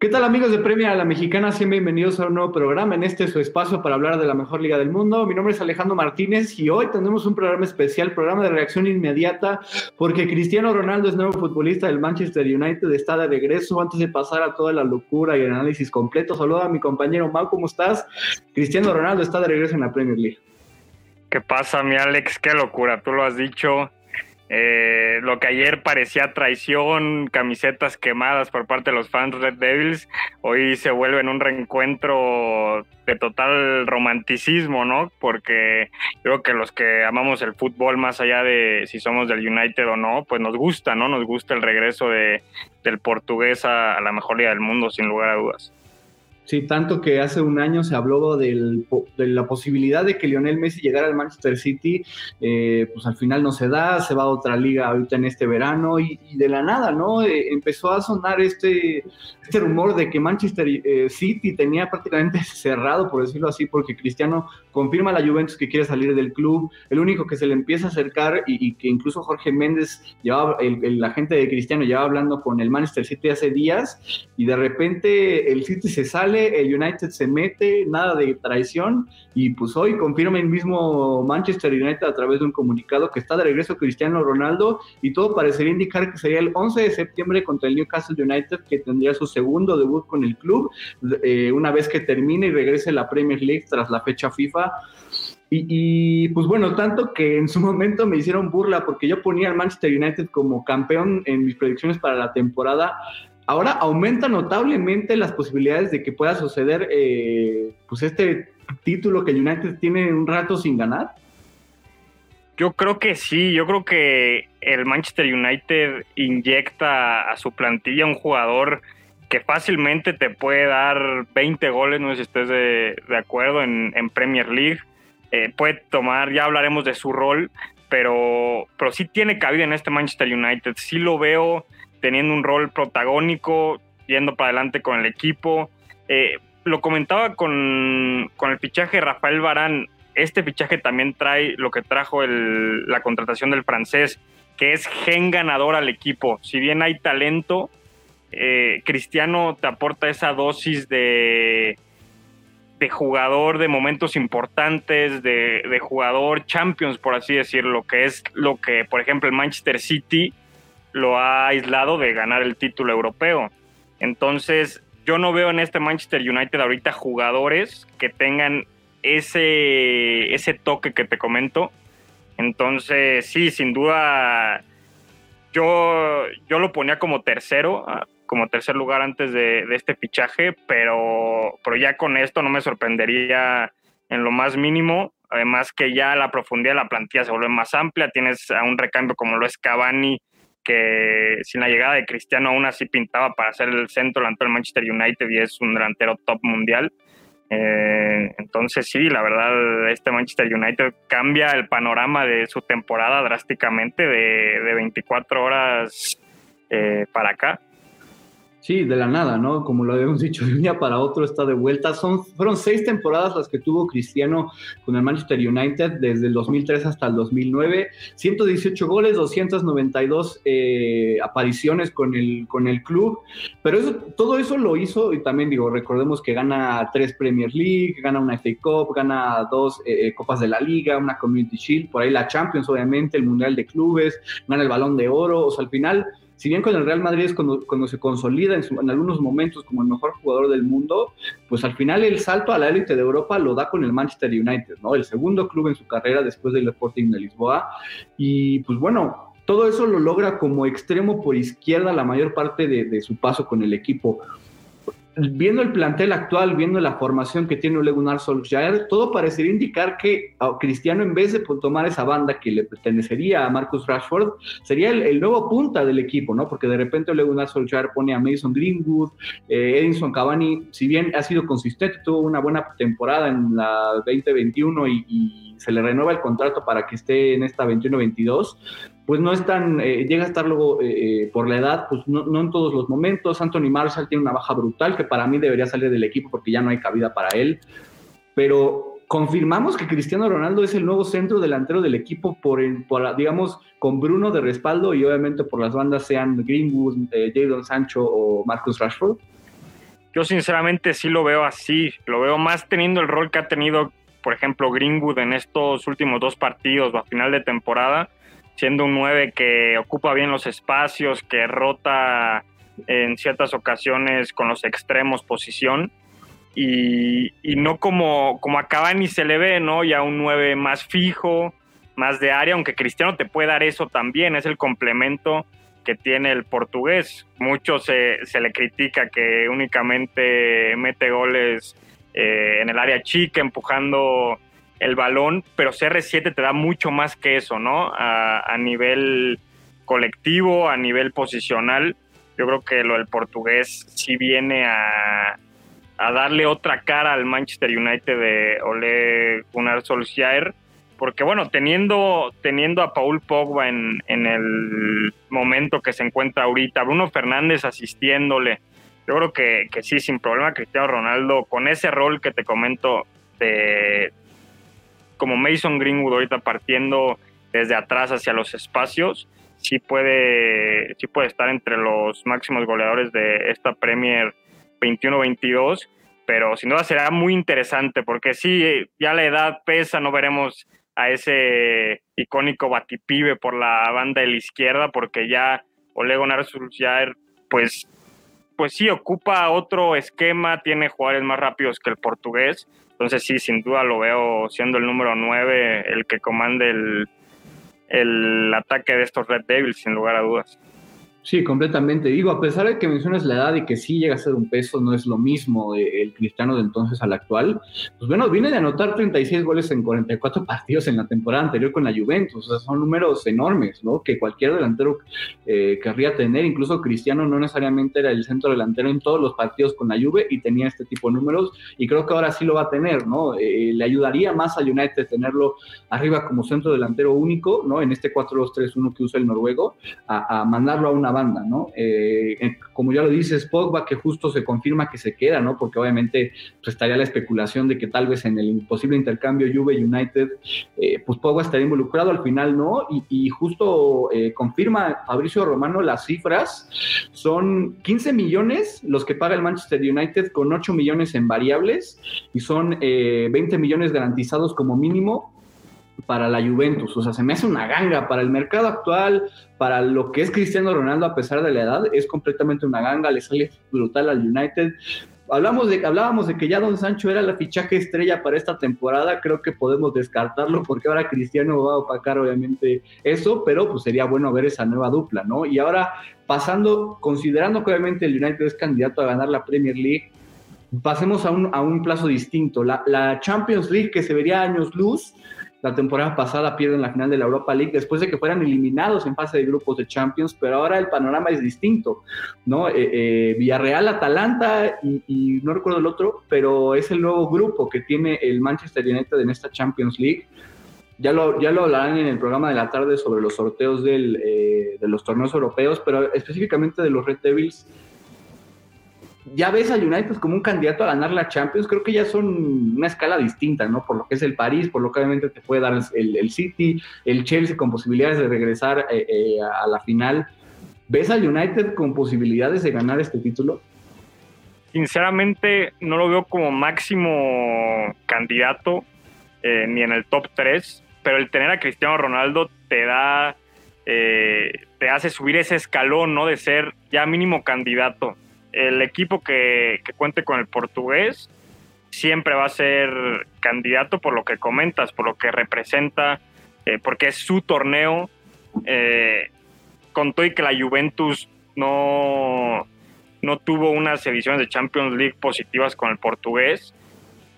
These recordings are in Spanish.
¿Qué tal amigos de Premia a la Mexicana? Sean bienvenidos a un nuevo programa en este su espacio para hablar de la mejor liga del mundo. Mi nombre es Alejandro Martínez y hoy tenemos un programa especial, programa de reacción inmediata, porque Cristiano Ronaldo es nuevo futbolista del Manchester United, está de regreso. Antes de pasar a toda la locura y el análisis completo, saludo a mi compañero Mau, ¿cómo estás? Cristiano Ronaldo está de regreso en la Premier League. ¿Qué pasa, mi Alex? Qué locura, tú lo has dicho. Eh, lo que ayer parecía traición, camisetas quemadas por parte de los fans Red Devils, hoy se vuelve en un reencuentro de total romanticismo, ¿no? Porque creo que los que amamos el fútbol, más allá de si somos del United o no, pues nos gusta, ¿no? Nos gusta el regreso de, del portugués a la mejor liga del mundo, sin lugar a dudas. Sí, tanto que hace un año se habló de la posibilidad de que Lionel Messi llegara al Manchester City, eh, pues al final no se da, se va a otra liga ahorita en este verano y, de la nada, ¿no? Eh, empezó a sonar este, este rumor de que Manchester eh, City tenía prácticamente cerrado, por decirlo así, porque Cristiano confirma a la Juventus que quiere salir del club, el único que se le empieza a acercar y, que incluso Jorge Méndez, llevaba, el, el agente de Cristiano, llevaba hablando con el Manchester City hace días y de repente el City se sale el United se mete, nada de traición, y pues hoy confirma el mismo Manchester United a través de un comunicado que está de regreso Cristiano Ronaldo, y todo parecería indicar que sería el 11 de septiembre contra el Newcastle United, que tendría su segundo debut con el club, eh, una vez que termine y regrese la Premier League tras la fecha FIFA. Y, y, pues bueno, tanto que en su momento me hicieron burla porque yo ponía al Manchester United como campeón en mis predicciones para la temporada ahora aumenta notablemente las posibilidades de que pueda suceder eh, pues este título que el United tiene un rato sin ganar. Yo creo que sí, yo creo que el Manchester United inyecta a su plantilla un jugador que fácilmente te puede dar 20 goles, no sé si estés de, acuerdo, en, Premier League. Eh, puede tomar, ya hablaremos de su rol, pero, pero sí tiene cabida en este Manchester United. Sí lo veo teniendo un rol protagónico, yendo para adelante con el equipo. Eh, lo comentaba con, el fichaje de Rafael Barán. Este fichaje también trae lo que trajo la contratación del francés, que es gen ganador al equipo. Si bien hay talento, eh, Cristiano te aporta esa dosis de, de jugador de momentos importantes, de, de, jugador champions, por así decirlo, que es lo que, por ejemplo, el Manchester City lo ha aislado de ganar el título europeo. Entonces, yo no veo en este Manchester United ahorita jugadores que tengan ese, ese toque que te comento. Entonces, sí, sin duda, yo, yo lo ponía como tercero, ah, como tercer lugar antes de, este fichaje, pero, pero ya con esto no me sorprendería en lo más mínimo. Además que ya la profundidad de la plantilla se vuelve más amplia, tienes a un recambio como lo es Cavani, que sin la llegada de Cristiano aún así pintaba para ser el centro delante del Manchester United y es un delantero top mundial. Eh, entonces sí, la verdad, este Manchester United cambia el panorama de su temporada drásticamente de, de 24 horas eh, para acá. Sí, de la nada, ¿no? Como lo habíamos dicho, de un día para otro está de vuelta. Son, fueron seis temporadas las que tuvo Cristiano con el Manchester United desde el 2003 hasta el 2009. 118 goles, 292 eh, apariciones con el, con el club. Pero eso, todo eso lo hizo y también digo, recordemos que gana tres Premier League, gana una FA Cup, gana dos eh, eh, Copas de la Liga, una Community Shield, por ahí la Champions obviamente, el Mundial de Clubes, gana el Balón de Oro. O sea, al final si bien con el Real Madrid es cuando, se consolida en, algunos momentos como el mejor jugador del mundo, pues al final el salto a la élite de Europa lo da con el Manchester United, ¿no? El segundo club en su carrera después del Sporting de Lisboa. Y pues bueno, todo eso lo logra como extremo por izquierda la mayor parte de su paso con el equipo viendo el plantel actual, viendo la formación que tiene Ole Gunnar Solskjaer, todo parecería indicar que Cristiano, en vez de tomar esa banda que le pertenecería a Marcus Rashford, sería el, nuevo punta del equipo, ¿no? Porque de repente Ole Gunnar Solskjaer pone a Mason Greenwood, eh, Edinson Cavani, si bien ha sido consistente, tuvo una buena temporada en la 2021 y, y se le renueva el contrato para que esté en esta 21-22, pues no es tan, eh, llega a estar luego eh, eh, por la edad, pues no, no, en todos los momentos. Anthony Marshall tiene una baja brutal que para mí debería salir del equipo porque ya no hay cabida para él. Pero confirmamos que Cristiano Ronaldo es el nuevo centro delantero del equipo por, el, digamos, con Bruno de respaldo y obviamente por las bandas sean Greenwood, Jadon Sancho o Marcus Rashford. Yo sinceramente sí lo veo así, lo veo más teniendo el rol que ha tenido, por ejemplo, Greenwood en estos últimos dos partidos a final de temporada, siendo un 9 que ocupa bien los espacios, que rota en ciertas ocasiones con los extremos posición y, no como, como a Cavani se le ve, ¿no? Ya un 9 más fijo, más de área, aunque Cristiano te puede dar eso también, es el complemento que tiene el portugués. Mucho se, se le critica que únicamente mete goles eh, en el área chica, empujando el balón, pero CR7 te da mucho más que eso, ¿no? A, a nivel colectivo, a nivel posicional. Yo creo que lo del portugués sí viene a, a darle otra cara al Manchester United de Ole Gunnar Solskjaer, porque bueno, teniendo, teniendo a Paul Pogba en, en el momento que se encuentra ahorita, Bruno Fernández asistiéndole, yo creo que, que sí, sin problema, Cristiano Ronaldo, con ese rol que te comento de como Mason Greenwood ahorita partiendo desde atrás hacia los espacios, sí puede, sí puede estar entre los máximos goleadores de esta Premier 21-22, pero sin duda será muy interesante porque sí, ya la edad pesa, no veremos a ese icónico batipibe por la banda de la izquierda porque ya Ole Gunnar pues pues sí ocupa otro esquema, tiene jugadores más rápidos que el portugués, entonces sí, sin duda lo veo siendo el número 9 el que comande el, el ataque de estos Red Devils, sin lugar a dudas. Sí, completamente. Digo, a pesar de que mencionas la edad y que sí llega a ser un peso, no es lo mismo el cristiano de entonces al actual. Pues bueno, viene de anotar 36 goles en 44 partidos en la temporada anterior con la Juventus. O sea, son números enormes, ¿no? Que cualquier delantero eh, querría tener. Incluso Cristiano no necesariamente era el centro delantero en todos los partidos con la Juve y tenía este tipo de números. Y creo que ahora sí lo va a tener, ¿no? Eh, le ayudaría más a United tenerlo arriba como centro delantero único, ¿no? En este 4-2-3-1 que usa el noruego, a, a mandarlo a una banda, ¿no? Eh, como ya lo dices, Pogba, que justo se confirma que se queda, ¿no? Porque obviamente pues, estaría la especulación de que tal vez en el imposible intercambio Juve-United, eh, pues Pogba estaría involucrado, al final no, y, justo eh, confirma Fabricio Romano las cifras, son 15 millones los que paga el Manchester United con 8 millones en variables y son 20 millones garantizados como mínimo para la Juventus. O sea, se me hace una ganga para el mercado actual, para lo que es Cristiano Ronaldo a pesar de la edad, es completamente una ganga, le sale brutal al United. Hablamos de, hablábamos de que ya Don Sancho era la fichaje estrella para esta temporada, creo que podemos descartarlo porque ahora Cristiano va a opacar obviamente eso, pero pues sería bueno ver esa nueva dupla, ¿no? Y ahora pasando, considerando que obviamente el United es candidato a ganar la Premier League, pasemos a un, a un plazo distinto. La, la Champions League que se vería años luz, la temporada pasada pierden la final de la Europa League después de que fueran eliminados en fase de grupos de Champions, pero ahora el panorama es distinto, ¿no? Eh, eh, Villarreal, Atalanta y, no recuerdo el otro, pero es el nuevo grupo que tiene el Manchester United en esta Champions League. Ya lo, ya lo hablarán en el programa de la tarde sobre los sorteos del, eh, de los torneos europeos, pero específicamente de los Red Devils ya ves a United como un candidato a ganar la Champions, creo que ya son una escala distinta, ¿no? Por lo que es el París, por lo que obviamente te puede dar el, City, el Chelsea con posibilidades de regresar eh, eh, a la final. ¿Ves a United con posibilidades de ganar este título? Sinceramente, no lo veo como máximo candidato eh, ni en el top 3, pero el tener a Cristiano Ronaldo te da, te hace subir ese escalón, ¿no? De ser ya mínimo candidato el equipo que, cuente con el portugués siempre va a ser candidato por lo que comentas, por lo que representa, eh, porque es su torneo. Eh, con todo y que la Juventus no, no tuvo unas ediciones de Champions League positivas con el portugués,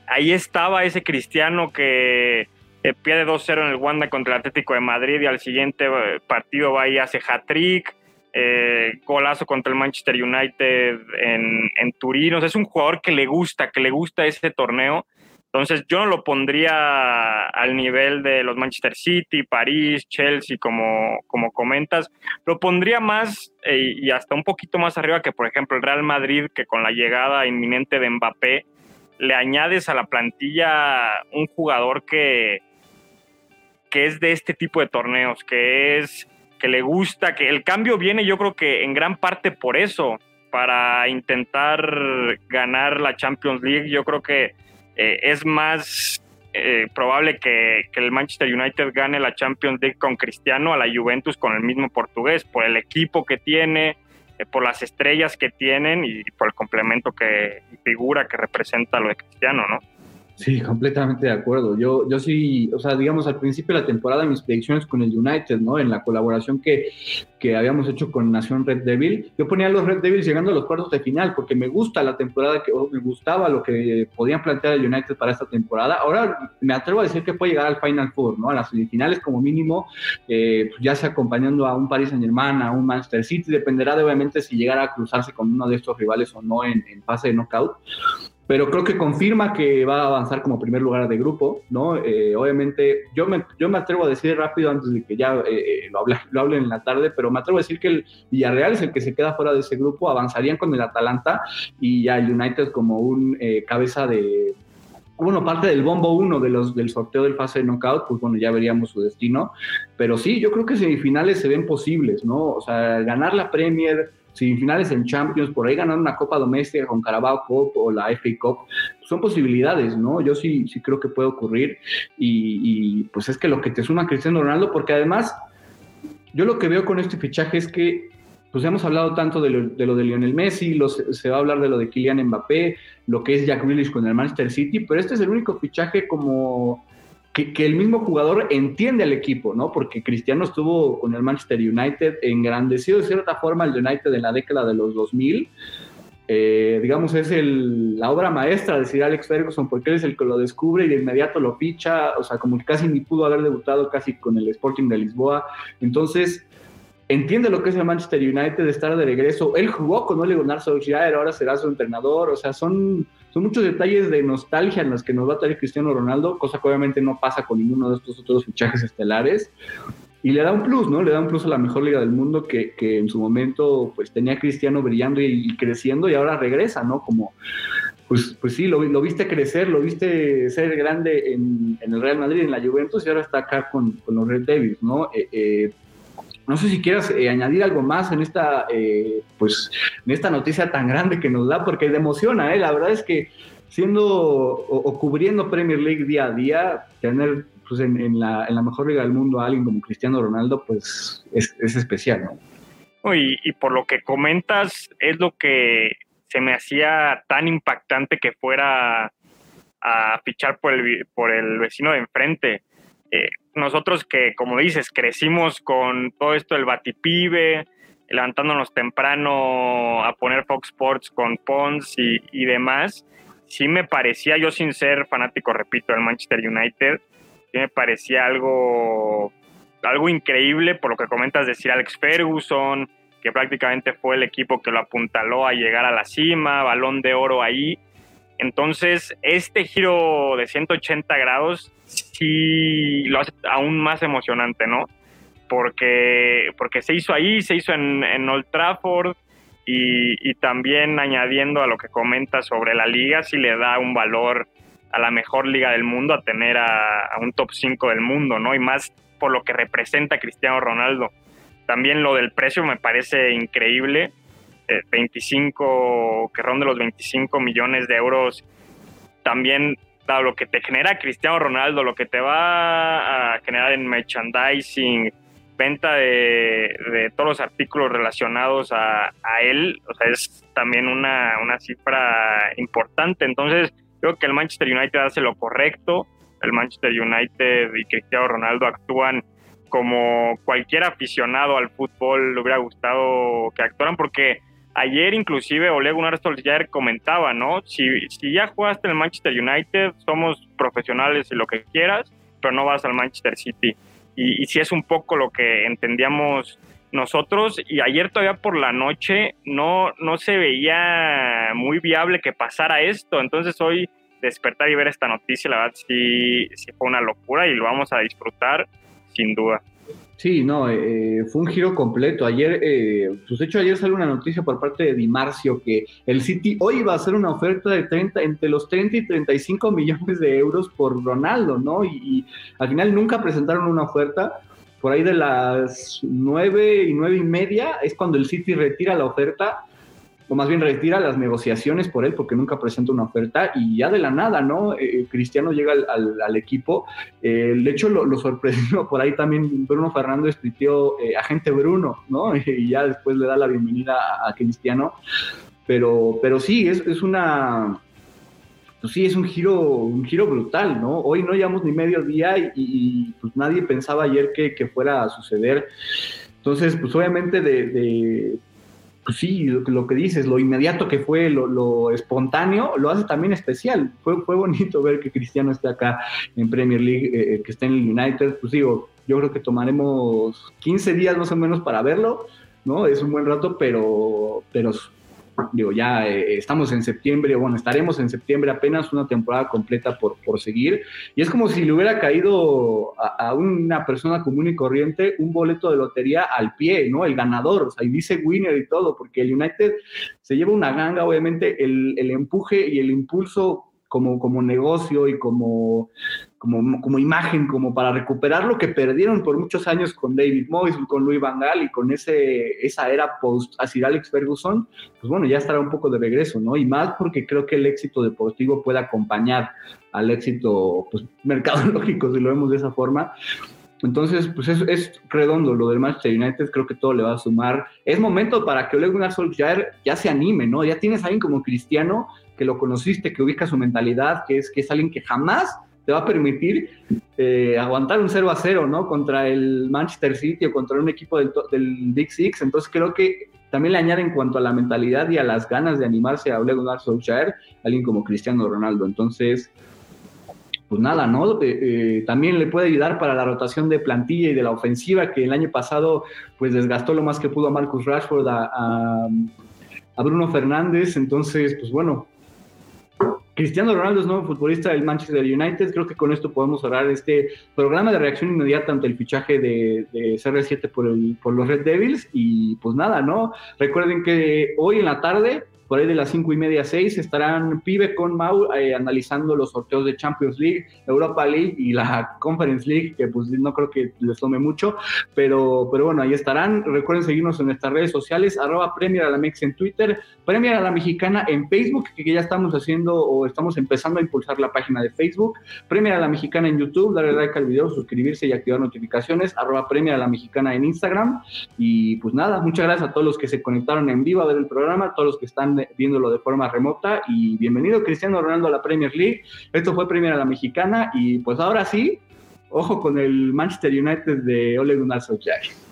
ahí estaba ese cristiano que eh, pierde 2-0 en el Wanda contra el Atlético de Madrid y al siguiente partido va y hace hat-trick eh, golazo contra el Manchester United en, Turín. es un jugador que le gusta, que le gusta ese torneo. Entonces, yo no lo pondría al nivel de los Manchester City, París, Chelsea, como, como comentas. Lo pondría más eh, y hasta un poquito más arriba que, por ejemplo, el Real Madrid, que con la llegada inminente de Mbappé, le añades a la plantilla un jugador que, que es de este tipo de torneos, que es que le gusta, que el cambio viene yo creo que en gran parte por eso. para intentar ganar la Champions League. Yo creo que eh, es más eh, probable que, el Manchester United gane la Champions League con Cristiano a la Juventus con el mismo portugués, por el equipo que tiene, eh, por las estrellas que tienen y por el complemento que figura que representa lo de Cristiano, ¿no? Sí, completamente de acuerdo. Yo, yo sí, o sea, digamos, al principio de la temporada mis predicciones con el United, ¿no? En la colaboración que, que habíamos hecho con Nación Red Devil, yo ponía los Red Devils llegando a los cuartos de final porque me gusta la temporada, que me gustaba lo que podían plantear el United para esta temporada. Ahora me atrevo a decir que puede llegar al Final Four, ¿no? A las semifinales como mínimo, eh, pues ya sea acompañando a un Paris Saint Germain, a un Manchester City, dependerá de obviamente si llegara a cruzarse con uno de estos rivales o no en, en fase de knockout pero creo que confirma que va a avanzar como primer lugar de grupo, ¿no? Eh, obviamente, yo me, yo me atrevo a decir rápido antes de que ya eh, eh, lo, hable, lo hablen en la tarde, pero me atrevo a decir que el Villarreal es el que se queda fuera de ese grupo, avanzarían con el Atalanta y ya el United como un cabeza de, bueno, parte del bombo uno de los, del sorteo del fase de knockout, pues bueno, ya veríamos su destino. Pero sí, yo creo que semifinales se ven posibles, ¿no? O sea, ganar la Premier, semifinales en Champions, por ahí ganar una Copa Doméstica con Carabao Cup o la FA Cup, son posibilidades, ¿no? Yo sí, sí creo que puede ocurrir y, pues es que lo que te suma Cristiano Ronaldo, porque además yo lo que veo con este fichaje es que pues hemos hablado tanto de lo de, Lionel Messi, se va a hablar de lo de Kylian Mbappé, lo que es Jack Grealish con el Manchester City, pero este es el único fichaje como que, el mismo jugador entiende al equipo, ¿no? Porque Cristiano estuvo con el Manchester United, engrandecido de cierta forma el United en la década de los 2000. Eh, digamos, es el, la obra maestra de Sir Alex Ferguson, porque él es el que lo descubre y de inmediato lo ficha, o sea, como que casi ni pudo haber debutado casi con el Sporting de Lisboa. Entonces, entiende lo que es el Manchester United, estar de regreso. Él jugó con Ole Gunnar Solskjaer, ahora será su entrenador, o sea, son son muchos detalles de nostalgia en los que nos va a traer Cristiano Ronaldo, cosa que obviamente no pasa con ninguno de estos otros fichajes estelares. Y le da un plus, ¿no? Le da un plus a la mejor liga del mundo que, que en su momento pues tenía Cristiano brillando y, creciendo y ahora regresa, ¿no? Como, pues, pues sí, lo, lo viste crecer, lo viste ser grande en, en, el Real Madrid, en la Juventus y ahora está acá con, con los Red Devils, ¿no? Eh, eh, no sé si quieras eh, añadir algo más en esta, eh, pues, en esta noticia tan grande que nos da, porque te emociona, ¿eh? La verdad es que siendo o, cubriendo Premier League día a día, tener pues, en, la, mejor liga del mundo a alguien como Cristiano Ronaldo, pues es, especial, ¿no? Y, y, por lo que comentas, es lo que se me hacía tan impactante que fuera a fichar por el, por el vecino de enfrente. Eh, nosotros que, como dices, crecimos con todo esto del batipibe, levantándonos temprano a poner Fox Sports con Pons y, demás, sí me parecía, yo sin ser fanático, repito, del Manchester United, sí me parecía algo, algo increíble por lo que comentas decir Alex Ferguson, que prácticamente fue el equipo que lo apuntaló a llegar a la cima, balón de oro ahí. Entonces, este giro de 180 grados sí lo hace aún más emocionante, ¿no? Porque, porque se hizo ahí, se hizo en, Old Trafford y, también añadiendo a lo que comenta sobre la liga, sí le da un valor a la mejor liga del mundo, a tener a, un top 5 del mundo, ¿no? Y más por lo que representa Cristiano Ronaldo. También lo del precio me parece increíble. 25, eh, que ronde los 25 millones de euros, también lo que te genera Cristiano Ronaldo, lo que te va a generar en merchandising, venta de, todos los artículos relacionados a, él, o sea, es también una, cifra importante. Entonces, creo que el Manchester United hace lo correcto. El Manchester United y Cristiano Ronaldo actúan como cualquier aficionado al fútbol le hubiera gustado que actuaran, porque Ayer inclusive Ole Gunnar Solskjaer comentaba, ¿no? Si, si ya jugaste en el Manchester United, somos profesionales y lo que quieras, pero no vas al Manchester City. Y, si es un poco lo que entendíamos nosotros. Y ayer todavía por la noche no, no se veía muy viable que pasara esto. Entonces hoy despertar y ver esta noticia, la verdad sí, sí fue una locura y lo vamos a disfrutar sin duda. Sí, no, eh, fue un giro completo. Ayer, eh, pues de hecho ayer salió una noticia por parte de Di Marcio que el City hoy va a hacer una oferta de 30, entre los 30 y 35 millones de euros por Ronaldo, ¿no? Y, al final nunca presentaron una oferta. Por ahí de las nueve y nueve y media es cuando el City retira la oferta o más bien retira las negociaciones por él porque nunca presenta una oferta y ya de la nada, ¿no? Eh, Cristiano llega al, equipo. Eh, de hecho, lo, sorprendió por ahí también Bruno Fernández pitió agente Bruno, ¿no? Y ya después le da la bienvenida a, Cristiano. Pero, pero sí, es, es una pues sí, es un giro, un giro brutal, ¿no? Hoy no llevamos ni medio día y, pues nadie pensaba ayer que, fuera a suceder. Entonces, pues obviamente de, pues sí, lo, que dices, lo inmediato que fue, lo, espontáneo, lo hace también especial. Fue, fue bonito ver que Cristiano esté acá en Premier League, eh, eh, que esté en el United. Pues digo, yo creo que tomaremos 15 días más o menos para verlo, ¿no? Es un buen rato, pero, pero digo, ya eh, estamos en septiembre, bueno, estaremos en septiembre apenas una temporada completa por, por seguir, y es como si le hubiera caído a, una persona común y corriente un boleto de lotería al pie, ¿no? El ganador, o sea, y dice winner y todo, porque el United se lleva una ganga, obviamente, el, el empuje y el impulso como, como negocio y como, como, como, imagen, como para recuperar lo que perdieron por muchos años con David Moyes, con Louis Van y con ese, esa era post a Sir Alex Ferguson, pues bueno, ya estará un poco de regreso, ¿no? Y más porque creo que el éxito deportivo puede acompañar al éxito pues, mercadológico, si lo vemos de esa forma. Entonces, pues es, es, redondo lo del Manchester United, creo que todo le va a sumar. Es momento para que Ole Gunnar Solskjaer ya se anime, ¿no? Ya tienes a alguien como Cristiano que lo conociste, que ubica su mentalidad, que es, que es alguien que jamás te va a permitir eh, aguantar un 0 a 0, ¿no? Contra el Manchester City o contra un equipo del, del Big Six. Entonces creo que también le añade en cuanto a la mentalidad y a las ganas de animarse a Ole Gunnar Solskjaer, alguien como Cristiano Ronaldo. Entonces, pues nada, ¿no? Eh, también le puede ayudar para la rotación de plantilla y de la ofensiva, que el año pasado pues desgastó lo más que pudo a Marcus Rashford, a, Bruno Fernández. Entonces, pues bueno, Cristiano Ronaldo es nuevo futbolista del Manchester United. Creo que con esto podemos hablar este programa de reacción inmediata ante el fichaje de, CR7 por, por los Red Devils. Y pues nada, ¿no? Recuerden que hoy en la tarde por ahí de las cinco y media, seis, estarán Pibe con Mau eh, analizando los sorteos de Champions League, Europa League y la Conference League, que pues no creo que les tome mucho, pero, pero bueno, ahí estarán. Recuerden seguirnos en nuestras redes sociales, arroba Premier a la Mex en Twitter, Premier a la Mexicana en Facebook, que ya estamos haciendo o estamos empezando a impulsar la página de Facebook, Premier a la Mexicana en YouTube, darle like al video, suscribirse y activar notificaciones, arroba Premier a la Mexicana en Instagram. Y pues nada, muchas gracias a todos los que se conectaron en vivo a ver el programa, a todos los que viéndolo de forma remota. Y bienvenido Cristiano Ronaldo a la Premier League. Esto fue Premier a la Mexicana y pues ahora sí, ojo con el Manchester United de Ole Gunnar Solskjaer.